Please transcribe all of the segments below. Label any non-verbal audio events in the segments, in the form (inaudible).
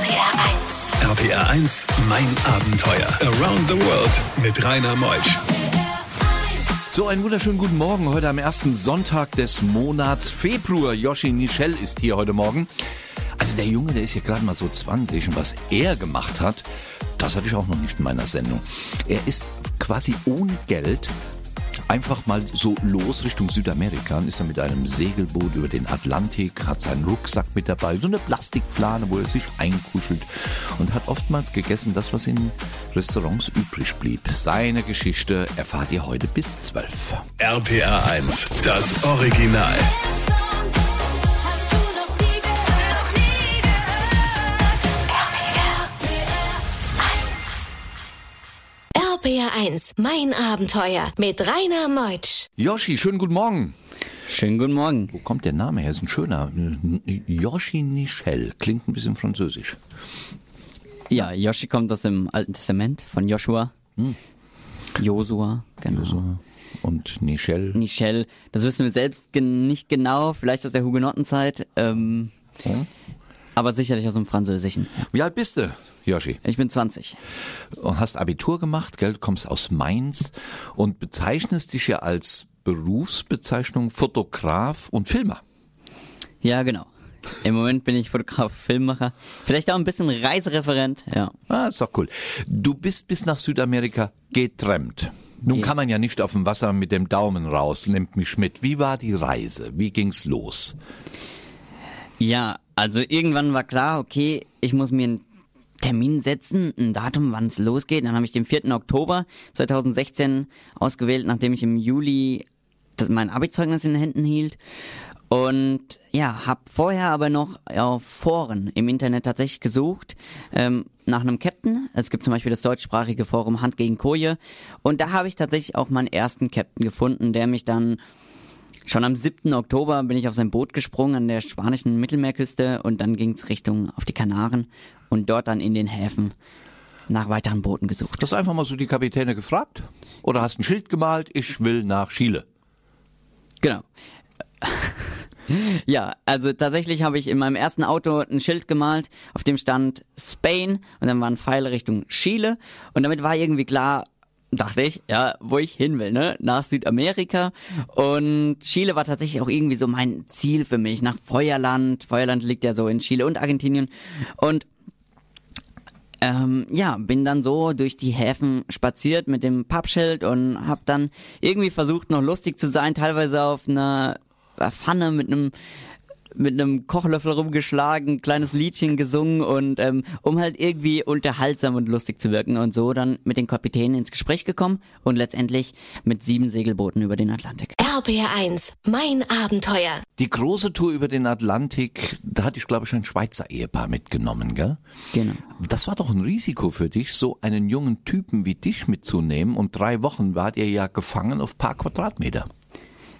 RPR 1. RPR 1, mein Abenteuer. Around the World mit Rainer Meusch. So, einen wunderschönen guten Morgen. Heute am ersten Sonntag des Monats Februar. Yoshi Nichel ist hier heute Morgen. Also der Junge, der ist ja gerade mal so 20 und was er gemacht hat, das hatte ich auch noch nicht in meiner Sendung. Er ist quasi ohne Geld einfach mal so los Richtung Südamerika und ist er mit einem Segelboot über den Atlantik, hat seinen Rucksack mit dabei, so eine Plastikplane, wo er sich einkuschelt und hat oftmals gegessen das, was in Restaurants übrig blieb. Seine Geschichte erfahrt ihr heute bis 12. RPR 1, das Original. RPR1, mein Abenteuer mit Rainer Meutsch. Yoshi, schönen guten Morgen. Schönen guten Morgen. Wo kommt der Name her? Ist ein schöner. Yoshi Nichel. Klingt ein bisschen französisch. Ja, Yoshi kommt aus dem Alten Testament von Joshua. Hm. Josua, genau. Joshua. Und Nichel. Nichel, das wissen wir selbst nicht genau, vielleicht aus der Hugenottenzeit. Ähm, hm? Aber sicherlich aus dem Französischen. Wie alt bist du, Yoshi? Ich bin 20. Und hast Abitur gemacht, gell? Du kommst aus Mainz und bezeichnest dich ja als Berufsbezeichnung Fotograf und Filmer. Ja, genau. Im Moment bin ich Fotograf, Filmmacher, vielleicht auch ein bisschen Reisereferent, ja. Ah, ist doch cool. Du bist bis nach Südamerika getrennt. Nun Ja. kann man ja nicht auf dem Wasser mit dem Daumen raus, nimmt mich mit. Wie war die Reise? Wie ging's los? Ja, also irgendwann war klar, okay, ich muss mir einen Termin setzen, ein Datum, wann es losgeht. Dann habe ich den 4. Oktober 2016 ausgewählt, nachdem ich im Juli mein Abi-Zeugnis in den Händen hielt. Und ja, habe vorher aber noch auf Foren im Internet tatsächlich gesucht ähm, nach einem Captain. Es gibt zum Beispiel das deutschsprachige Forum Hand gegen Koje. Und da habe ich tatsächlich auch meinen ersten Captain gefunden, der mich dann Schon am 7. Oktober bin ich auf sein Boot gesprungen an der spanischen Mittelmeerküste und dann ging es Richtung auf die Kanaren und dort dann in den Häfen nach weiteren Booten gesucht. Hast du einfach mal so die Kapitäne gefragt? Oder hast ein Schild gemalt, ich will nach Chile? Genau. (laughs) Ja, also tatsächlich habe ich in meinem ersten Auto ein Schild gemalt, auf dem stand Spain und dann waren Pfeile Richtung Chile und damit war irgendwie klar, dachte ich, ja, wo ich hin will, ne? Nach Südamerika. Und Chile war tatsächlich auch irgendwie so mein Ziel für mich. Nach Feuerland. Feuerland liegt ja so in Chile und Argentinien. Und ähm, ja, bin dann so durch die Häfen spaziert mit dem Pappschild und hab dann irgendwie versucht, noch lustig zu sein, teilweise auf einer Pfanne mit einem mit einem Kochlöffel rumgeschlagen, kleines Liedchen gesungen und ähm, um halt irgendwie unterhaltsam und lustig zu wirken und so dann mit den Kapitänen ins Gespräch gekommen und letztendlich mit sieben Segelbooten über den Atlantik. RPR 1, mein Abenteuer. Die große Tour über den Atlantik, da hatte ich, glaube ich, ein Schweizer Ehepaar mitgenommen, gell? Genau. Das war doch ein Risiko für dich, so einen jungen Typen wie dich mitzunehmen. Und drei Wochen wart ihr ja gefangen auf paar Quadratmeter.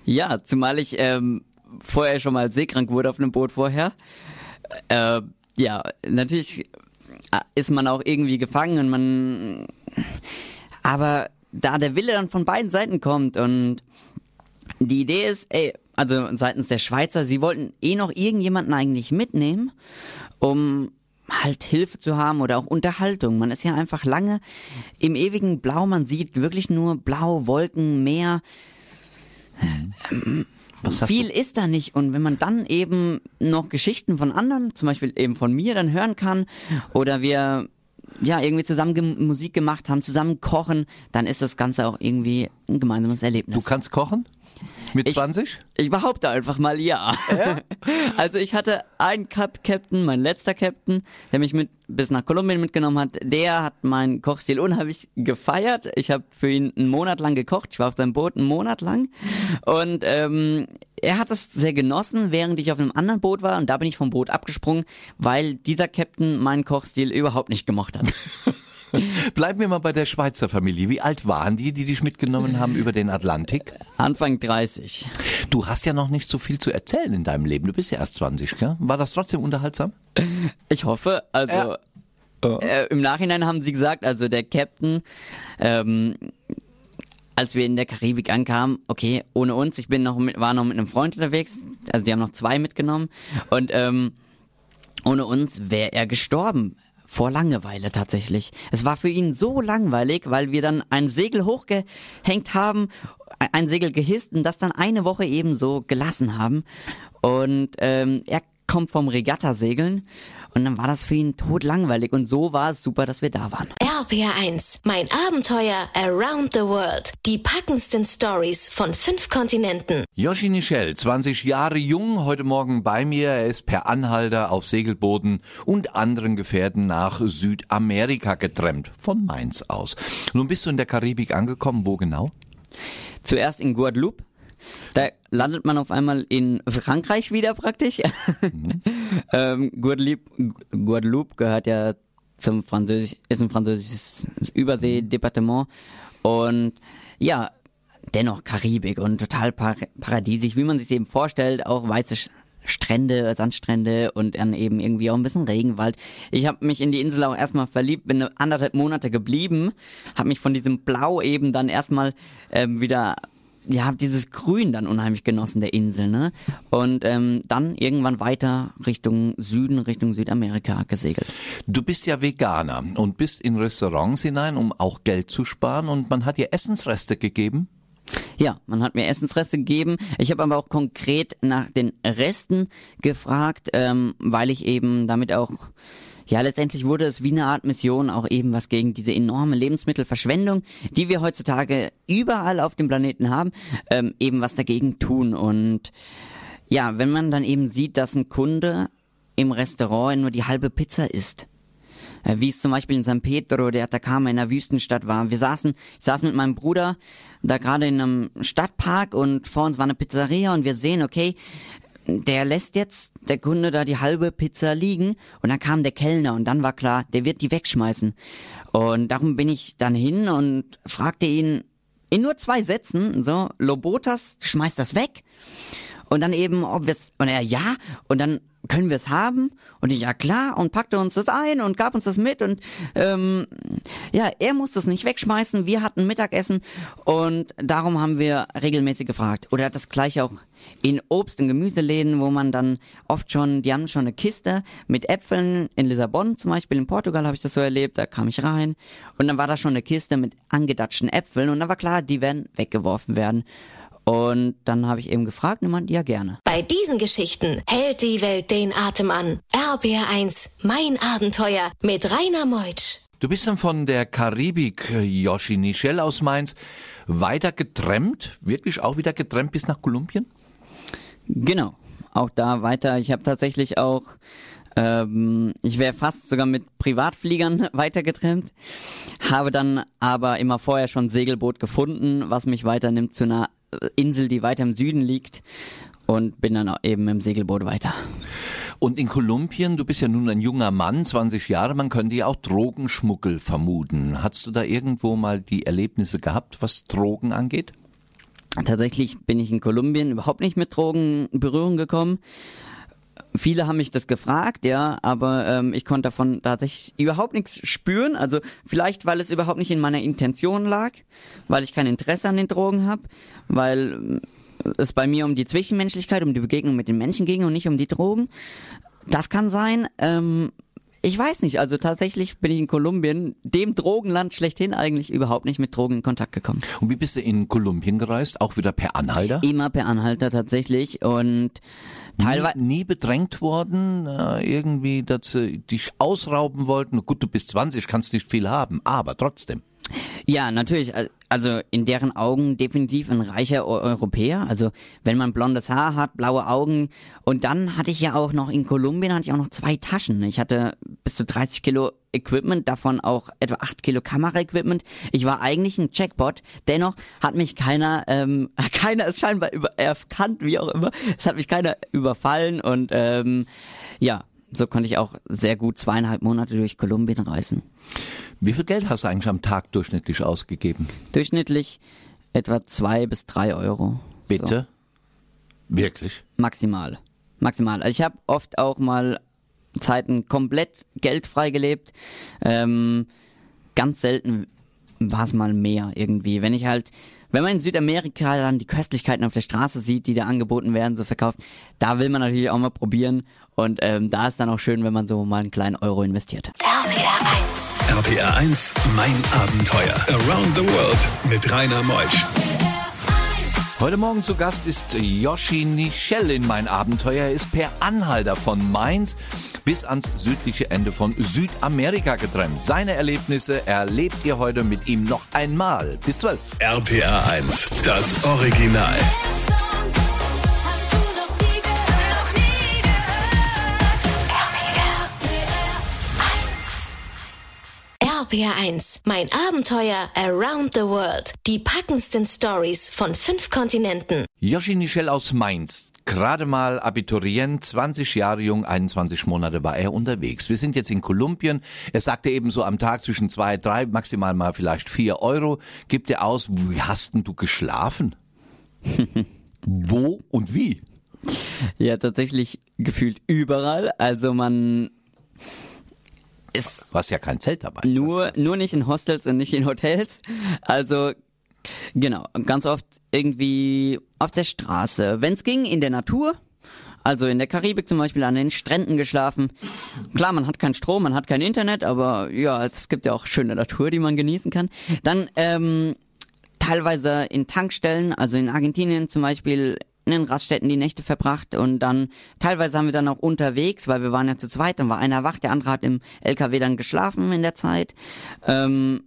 Ja, zumal ich ähm, vorher schon mal seekrank wurde auf einem Boot vorher. Äh, ja, natürlich ist man auch irgendwie gefangen und man. Aber da der Wille dann von beiden Seiten kommt und die Idee ist, ey, also seitens der Schweizer, sie wollten eh noch irgendjemanden eigentlich mitnehmen, um halt Hilfe zu haben oder auch Unterhaltung. Man ist ja einfach lange im ewigen Blau, man sieht wirklich nur Blau, Wolken, Meer. Was Viel du? ist da nicht. Und wenn man dann eben noch Geschichten von anderen, zum Beispiel eben von mir, dann hören kann, oder wir ja irgendwie zusammen gem Musik gemacht haben, zusammen kochen, dann ist das Ganze auch irgendwie ein gemeinsames Erlebnis. Du kannst kochen? Mit Ich- 20? Ich behaupte einfach mal ja. (laughs) also ich hatte einen Cup Captain, mein letzter Captain, der mich mit bis nach Kolumbien mitgenommen hat. Der hat meinen Kochstil unheimlich gefeiert. Ich habe für ihn einen Monat lang gekocht. Ich war auf seinem Boot einen Monat lang und ähm, er hat es sehr genossen, während ich auf einem anderen Boot war und da bin ich vom Boot abgesprungen, weil dieser Captain meinen Kochstil überhaupt nicht gemocht hat. (laughs) (laughs) Bleiben wir mal bei der Schweizer Familie. Wie alt waren die, die dich mitgenommen haben über den Atlantik? Anfang 30. Du hast ja noch nicht so viel zu erzählen in deinem Leben. Du bist ja erst 20, gell? War das trotzdem unterhaltsam? Ich hoffe, also äh, im Nachhinein haben sie gesagt, also der Captain, ähm, als wir in der Karibik ankamen, okay, ohne uns, ich bin noch mit, war noch mit einem Freund unterwegs, also die haben noch zwei mitgenommen und ähm, ohne uns wäre er gestorben. Vor Langeweile tatsächlich. Es war für ihn so langweilig, weil wir dann ein Segel hochgehängt haben, ein Segel gehisst und das dann eine Woche eben so gelassen haben. Und ähm, er kommt vom Regattasegeln und dann war das für ihn totlangweilig und so war es super, dass wir da waren. RPR1, mein Abenteuer around the world. Die packendsten Stories von fünf Kontinenten. Yoshi Nichel, 20 Jahre jung, heute Morgen bei mir. Er ist per Anhalter auf Segelbooten und anderen Gefährten nach Südamerika getrennt, von Mainz aus. Nun bist du in der Karibik angekommen, wo genau? Zuerst in Guadeloupe. Da landet man auf einmal in Frankreich wieder praktisch. (laughs) ähm, Guadeloupe, Guadeloupe gehört ja zum Französisch, ist ein französisches Überseedepartement und ja, dennoch Karibik und total par paradiesisch, wie man sich eben vorstellt, auch weiße Sch- Strände, Sandstrände und dann eben irgendwie auch ein bisschen Regenwald. Ich habe mich in die Insel auch erstmal verliebt, bin anderthalb Monate geblieben, habe mich von diesem Blau eben dann erstmal ähm, wieder ja, dieses Grün dann unheimlich genossen der Insel, ne? Und ähm, dann irgendwann weiter Richtung Süden, Richtung Südamerika gesegelt. Du bist ja Veganer und bist in Restaurants hinein, um auch Geld zu sparen und man hat dir Essensreste gegeben. Ja, man hat mir Essensreste gegeben. Ich habe aber auch konkret nach den Resten gefragt, ähm, weil ich eben damit auch, ja, letztendlich wurde es wie eine Art Mission auch eben was gegen diese enorme Lebensmittelverschwendung, die wir heutzutage überall auf dem Planeten haben, ähm, eben was dagegen tun. Und ja, wenn man dann eben sieht, dass ein Kunde im Restaurant nur die halbe Pizza isst, äh, wie es zum Beispiel in San Pedro de Atacama in einer Wüstenstadt war. Wir saßen, ich saß mit meinem Bruder da gerade in einem Stadtpark und vor uns war eine Pizzeria und wir sehen, okay, der lässt jetzt der Kunde da die halbe Pizza liegen und dann kam der Kellner und dann war klar, der wird die wegschmeißen. Und darum bin ich dann hin und fragte ihn in nur zwei Sätzen, so, Lobotas, schmeißt das weg. Und dann eben, ob wir es, und er, ja, und dann können wir es haben? Und ich, ja klar, und packte uns das ein und gab uns das mit und ähm, ja, er musste es nicht wegschmeißen, wir hatten Mittagessen und darum haben wir regelmäßig gefragt. Oder das gleiche auch in Obst- und Gemüseläden, wo man dann oft schon, die haben schon eine Kiste mit Äpfeln, in Lissabon zum Beispiel, in Portugal habe ich das so erlebt, da kam ich rein und dann war da schon eine Kiste mit angedatschten Äpfeln und dann war klar, die werden weggeworfen werden. Und dann habe ich eben gefragt meinte, ja gerne. Bei diesen Geschichten hält die Welt den Atem an. RBR1, mein Abenteuer mit Rainer Meutsch. Du bist dann von der Karibik, Yoshi Nichel aus Mainz, weiter getrennt, wirklich auch wieder getrennt bis nach Kolumbien? Genau, auch da weiter. Ich habe tatsächlich auch, ähm, ich wäre fast sogar mit Privatfliegern (laughs) weitergetrennt, habe dann aber immer vorher schon ein Segelboot gefunden, was mich weiternimmt zu einer Insel, die weiter im Süden liegt und bin dann eben im Segelboot weiter. Und in Kolumbien, du bist ja nun ein junger Mann, 20 Jahre, man könnte ja auch Drogenschmuggel vermuten. Hast du da irgendwo mal die Erlebnisse gehabt, was Drogen angeht? Tatsächlich bin ich in Kolumbien überhaupt nicht mit Drogen in Berührung gekommen. Viele haben mich das gefragt, ja, aber ähm, ich konnte davon tatsächlich überhaupt nichts spüren. Also vielleicht, weil es überhaupt nicht in meiner Intention lag, weil ich kein Interesse an den Drogen habe, weil ähm, es bei mir um die Zwischenmenschlichkeit, um die Begegnung mit den Menschen ging und nicht um die Drogen. Das kann sein. Ähm, ich weiß nicht, also tatsächlich bin ich in Kolumbien, dem Drogenland schlechthin, eigentlich überhaupt nicht mit Drogen in Kontakt gekommen. Und wie bist du in Kolumbien gereist? Auch wieder per Anhalter? Immer per Anhalter tatsächlich und teilweise... Nie, nie bedrängt worden, äh, irgendwie, dass sie dich ausrauben wollten. Gut, du bist 20, kannst nicht viel haben, aber trotzdem. Ja, natürlich. al- Also in deren Augen definitiv ein reicher Eu- Europäer. Also wenn man blondes Haar hat, blaue Augen. Und dann hatte ich ja auch noch in Kolumbien hatte ich auch noch zwei Taschen. Ich hatte bis zu 30 Kilo Equipment, davon auch etwa 8 Kilo Kameraequipment. Ich war eigentlich ein Jackpot. Dennoch hat mich keiner, ähm, (laughs) keiner ist scheinbar über, erkannt, wie auch immer. Es hat mich keiner überfallen und ähm, ja, so konnte ich auch sehr gut zweieinhalb Monate durch Kolumbien reisen. Wie viel Geld hast du eigentlich am Tag durchschnittlich ausgegeben? Durchschnittlich etwa zwei bis drei Euro. Bitte? Wirklich? So, maximal. Maximal. Also ich habe oft auch mal Zeiten komplett geldfrei gelebt. Ähm, ganz selten war es mal mehr irgendwie. Wenn ich halt wenn man in Südamerika dann die Köstlichkeiten auf der Straße sieht, die da angeboten werden, so verkauft, da will man natürlich auch mal probieren. Und ähm, da ist dann auch schön, wenn man so mal einen kleinen Euro investiert. RPR 1. RPR 1, mein Abenteuer. Around the World mit Rainer Meusch. Heute Morgen zu Gast ist Yoshi Nichel in mein Abenteuer. Er ist per Anhalter von Mainz bis ans südliche Ende von Südamerika getrennt. Seine Erlebnisse erlebt ihr heute mit ihm noch einmal. Bis 12. RPR 1, das Original. RPR 1. Mein Abenteuer Around the World. Die packendsten Stories von fünf Kontinenten. Yoshi Nichel aus Mainz. Gerade mal Abiturient, 20 Jahre jung, 21 Monate war er unterwegs. Wir sind jetzt in Kolumbien. Er sagte eben so am Tag zwischen zwei, drei, maximal mal vielleicht vier Euro. Gibt er aus, wie hast denn du geschlafen? (laughs) Wo und wie? Ja, tatsächlich gefühlt überall. Also man ist Du hast ja kein Zelt dabei. nur, nur nicht in Hostels und nicht in Hotels. Also genau, ganz oft irgendwie auf der Straße. Wenn es ging, in der Natur. Also in der Karibik zum Beispiel an den Stränden geschlafen. Klar, man hat keinen Strom, man hat kein Internet, aber ja, es gibt ja auch schöne Natur, die man genießen kann. Dann ähm, teilweise in Tankstellen, also in Argentinien zum Beispiel in den Raststätten die Nächte verbracht und dann teilweise haben wir dann auch unterwegs, weil wir waren ja zu zweit, dann war einer wach, der andere hat im LKW dann geschlafen in der Zeit. Ähm,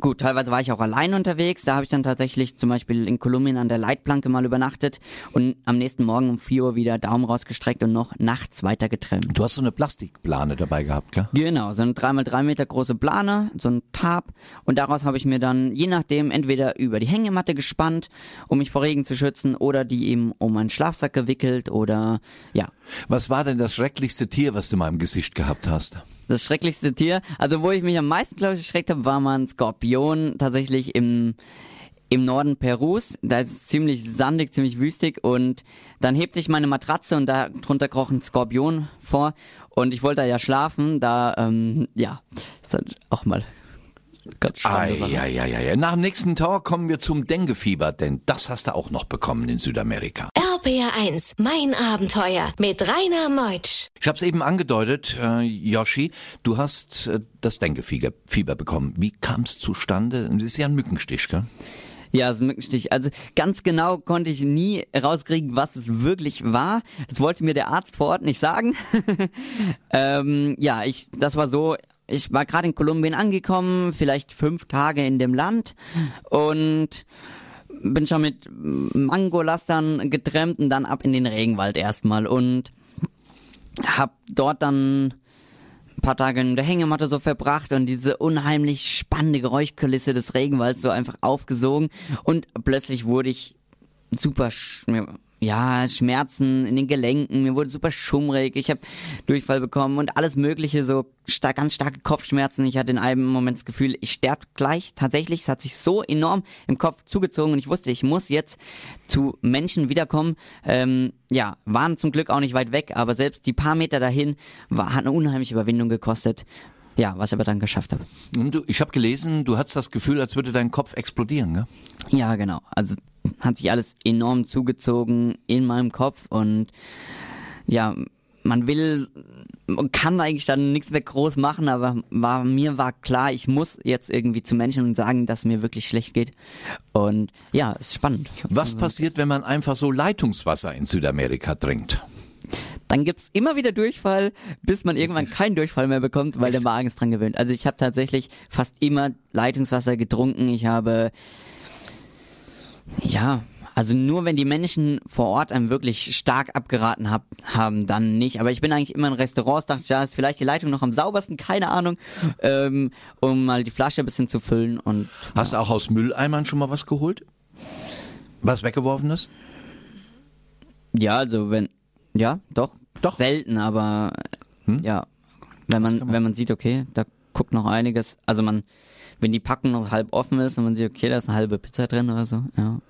Gut, teilweise war ich auch allein unterwegs. Da habe ich dann tatsächlich zum Beispiel in Kolumbien an der Leitplanke mal übernachtet und am nächsten Morgen um 4 Uhr wieder Daumen rausgestreckt und noch nachts weiter getrennt. Du hast so eine Plastikplane dabei gehabt, gell? Genau, so eine 3x3 Meter große Plane, so ein Tarp und daraus habe ich mir dann je nachdem entweder über die Hängematte gespannt, um mich vor Regen zu schützen oder die eben um meinen Schlafsack gewickelt oder ja, Was war denn das schrecklichste Tier, was du mal im Gesicht gehabt hast? Das schrecklichste Tier, also wo ich mich am meisten, glaube ich, erschreckt habe, war mal ein Skorpion tatsächlich im, im Norden Perus. Da ist es ziemlich sandig, ziemlich wüstig und dann hebte ich meine Matratze und da drunter kroch ein Skorpion vor und ich wollte da ja schlafen, da, ähm, ja, ist halt auch mal ganz spannende ja, ja, ja, ja. Nach dem nächsten Talk kommen wir zum Denguefieber, denn das hast du auch noch bekommen in Südamerika. RPR 1. Mein Abenteuer mit Rainer Meutsch. Ich habe es eben angedeutet, äh, Yoshi, du hast äh, das Denguefieber Fieber bekommen. Wie kam es zustande? Das ist ja ein Mückenstich, gell? Ja, so ein Mückenstich. Also ganz genau konnte ich nie rauskriegen, was es wirklich war. Das wollte mir der Arzt vor Ort nicht sagen. (laughs) ähm, ja, ich, das war so. Ich war gerade in Kolumbien angekommen, vielleicht fünf Tage in dem Land und bin schon mit Mangolastern getrennt und dann ab in den Regenwald erstmal und hab dort dann ein paar Tage in der Hängematte so verbracht und diese unheimlich spannende Geräuschkulisse des Regenwalds so einfach aufgesogen. Und plötzlich wurde ich super ja, Schmerzen in den Gelenken, mir wurde super schummrig, ich habe Durchfall bekommen und alles mögliche, so stark, ganz starke Kopfschmerzen. Ich hatte in einem Moment das Gefühl, ich sterbe gleich. Tatsächlich, es hat sich so enorm im Kopf zugezogen und ich wusste, ich muss jetzt zu Menschen wiederkommen. Ähm, ja, waren zum Glück auch nicht weit weg, aber selbst die paar Meter dahin war, hat eine unheimliche Überwindung gekostet. Ja, was ich aber dann geschafft habe. Du, ich habe gelesen, du hattest das Gefühl, als würde dein Kopf explodieren, gell? Ja, genau. Also hat sich alles enorm zugezogen in meinem Kopf und ja, man will man kann eigentlich dann nichts mehr groß machen, aber war, mir war klar, ich muss jetzt irgendwie zu Menschen und sagen, dass es mir wirklich schlecht geht. Und ja, es ist spannend. Was passiert, wenn man einfach so Leitungswasser in Südamerika trinkt? Dann gibt's immer wieder Durchfall, bis man irgendwann (laughs) keinen Durchfall mehr bekommt, weil der Magen ist dran gewöhnt. Also ich habe tatsächlich fast immer Leitungswasser getrunken. Ich habe ja, also nur wenn die Menschen vor Ort einem wirklich stark abgeraten hab, haben, dann nicht. Aber ich bin eigentlich immer in Restaurants, dachte ich, ja, ist vielleicht die Leitung noch am saubersten, keine Ahnung, (laughs) ähm, um mal die Flasche ein bisschen zu füllen und Hast du auch aus Mülleimern schon mal was geholt? Was weggeworfenes? ja, also wenn, ja, doch, Doch. selten, aber ja, wenn man, wenn man sieht, okay, da guckt noch einiges, also man, wenn die Packung noch halb offen ist und man sieht, okay, da ist eine halbe Pizza drin oder so, ja.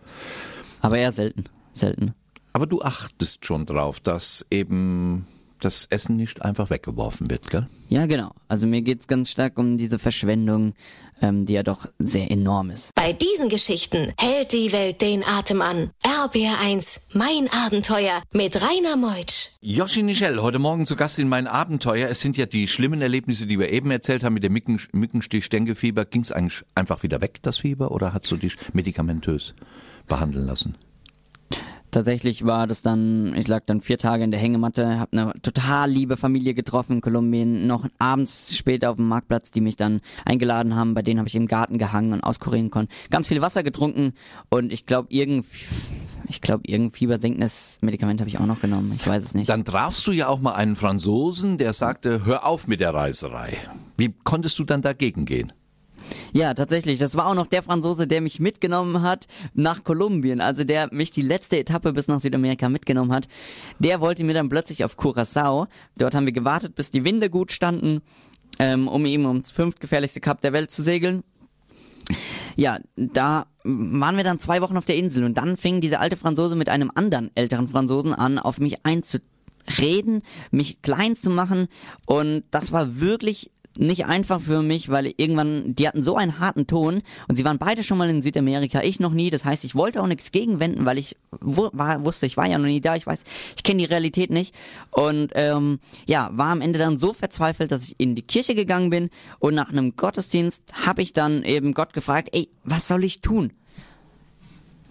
Aber eher selten, selten. Aber du achtest schon drauf, dass eben das Essen nicht einfach weggeworfen wird, gell? Ja, genau. Also mir geht's ganz stark um diese Verschwendung, ähm, die ja doch sehr enorm ist. Bei diesen Geschichten hält die Welt den Atem an. RBR1, mein Abenteuer mit Rainer Meutsch. Yoshi Nichel, heute Morgen zu Gast in mein Abenteuer. Es sind ja die schlimmen Erlebnisse, die wir eben erzählt haben mit dem Mücken, Mückenstich, Denguefieber. Ging es eigentlich einfach wieder weg, das Fieber, oder hast du dich medikamentös behandeln lassen? Tatsächlich war das dann, ich lag dann vier Tage in der Hängematte, habe eine total liebe Familie getroffen in Kolumbien, noch abends später auf dem Marktplatz, die mich dann eingeladen haben, bei denen habe ich im Garten gehangen und auskurieren können. Ganz viel Wasser getrunken und ich glaube, irgend, ich glaube, irgendein fiebersenkendes Medikament habe ich auch noch genommen, ich weiß es nicht. Dann trafst du ja auch mal einen Franzosen, der sagte, hör auf mit der Reiserei. Wie konntest du dann dagegen gehen? Ja, tatsächlich. Das war auch noch der Franzose, der mich mitgenommen hat nach Kolumbien. Also der mich die letzte Etappe bis nach Südamerika mitgenommen hat. Der wollte mir dann plötzlich auf Curacao. Dort haben wir gewartet, bis die Winde gut standen, ähm, um ihm ums fünftgefährlichste Kap der Welt zu segeln. Ja, da waren wir dann zwei Wochen auf der Insel und dann fing dieser alte Franzose mit einem anderen älteren Franzosen an, auf mich einzureden, mich klein zu machen und das war wirklich nicht einfach für mich, weil irgendwann, die hatten so einen harten Ton und sie waren beide schon mal in Südamerika, ich noch nie, das heißt, ich wollte auch nichts gegenwenden, weil ich war, wusste, ich war ja noch nie da, ich weiß, ich kenne die Realität nicht und ähm, ja, war am Ende dann so verzweifelt, dass ich in die Kirche gegangen bin und nach einem Gottesdienst habe ich dann eben Gott gefragt, ey, was soll ich tun?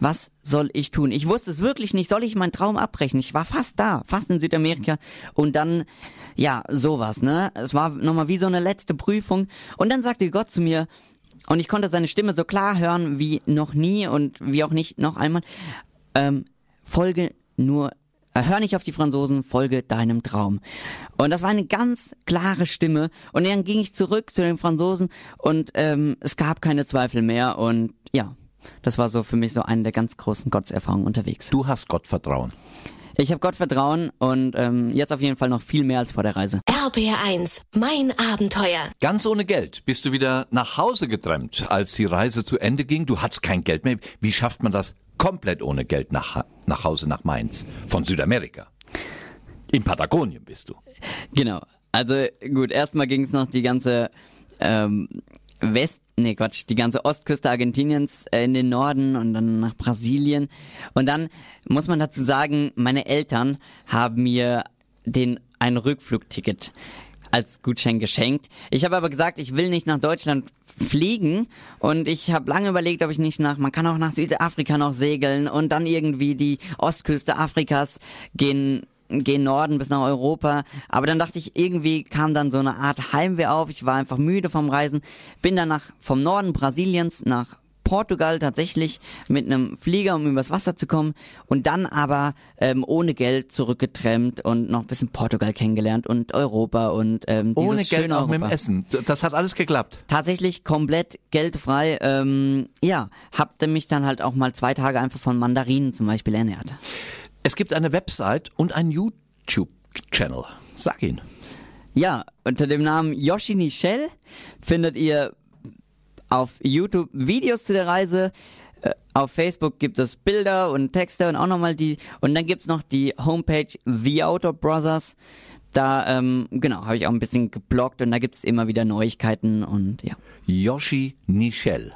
Was soll ich tun? Ich wusste es wirklich nicht. Soll ich meinen Traum abbrechen? Ich war fast da, fast in Südamerika. Und dann, ja, sowas, ne? Es war nochmal wie so eine letzte Prüfung. Und dann sagte Gott zu mir, und ich konnte seine Stimme so klar hören wie noch nie und wie auch nicht noch einmal, ähm, folge nur äh, Hör nicht auf die Franzosen, folge deinem Traum. Und das war eine ganz klare Stimme. Und dann ging ich zurück zu den Franzosen und ähm, es gab keine Zweifel mehr. Und ja, das war so für mich so eine der ganz großen Gottserfahrungen unterwegs. Du hast Gottvertrauen. Ich habe Gott vertrauen und ähm, jetzt auf jeden Fall noch viel mehr als vor der Reise. RBR1, mein Abenteuer. Ganz ohne Geld bist du wieder nach Hause getrennt, als die Reise zu Ende ging. Du hattest kein Geld mehr. Wie schafft man das komplett ohne Geld nach, nach Hause nach Mainz von Südamerika? In Patagonien bist du. Genau. Also gut, erstmal ging es noch die ganze ähm, West, nee Quatsch, die ganze Ostküste Argentiniens äh, in den Norden und dann nach Brasilien. Und dann muss man dazu sagen, meine Eltern haben mir den ein Rückflugticket als Gutschein geschenkt. Ich habe aber gesagt, ich will nicht nach Deutschland fliegen und ich habe lange überlegt, ob ich nicht nach, man kann auch nach Südafrika noch segeln und dann irgendwie die Ostküste Afrikas gehen gehen Norden bis nach Europa. Aber dann dachte ich, irgendwie kam dann so eine Art Heimweh auf. Ich war einfach müde vom Reisen. Bin dann nach, vom Norden Brasiliens nach Portugal tatsächlich mit einem Flieger, um übers Wasser zu kommen und dann aber ähm, ohne Geld zurückgetrennt und noch ein bisschen Portugal kennengelernt und Europa und ähm, dieses Ohne Geld auch Europa. mit dem Essen. Das hat alles geklappt. Tatsächlich komplett geldfrei. Ähm, ja, habte mich dann halt auch mal zwei Tage einfach von Mandarinen zum Beispiel ernährt. Es gibt eine Website und einen YouTube-Channel. Sag ihn. Ja, unter dem Namen Yoshi Nichel findet ihr auf YouTube Videos zu der Reise. Äh, Auf Facebook gibt es Bilder und Texte und auch nochmal die. Und dann gibt's noch die Homepage The Outdoor Brothers. Da, ähm, genau, habe ich auch ein bisschen gebloggt und da gibt's immer wieder Neuigkeiten und ja. Yoshi Nichel.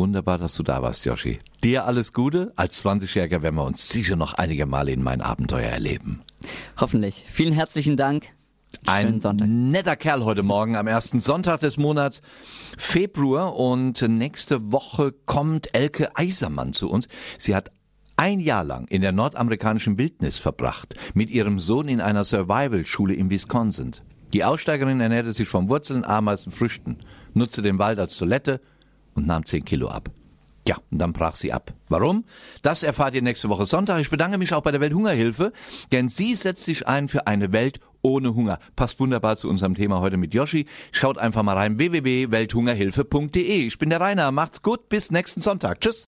Wunderbar, dass du da warst, Yoshi. Dir alles Gute. Als 20-Jähriger werden wir uns sicher noch einige Male in mein Abenteuer erleben. Hoffentlich. Vielen herzlichen Dank. Ein Sonntag. netter Kerl heute Morgen am ersten Sonntag des Monats Februar und nächste Woche kommt Elke Eisermann zu uns. Sie hat ein Jahr lang in der nordamerikanischen Wildnis verbracht, mit ihrem Sohn in einer Survival-Schule in Wisconsin. Die Aussteigerin ernährte sich von Wurzeln, Ameisen, Früchten, nutzte den Wald als Toilette und nahm 10 Kilo ab. Ja, und dann brach sie ab. Warum? Das erfahrt ihr nächste Woche Sonntag. Ich bedanke mich auch bei der Welthungerhilfe, denn sie setzt sich ein für eine Welt ohne Hunger. Passt wunderbar zu unserem Thema heute mit Yoshi. Schaut einfach mal rein www.welthungerhilfe.de. Ich bin der Rainer. Macht's gut. Bis nächsten Sonntag. Tschüss.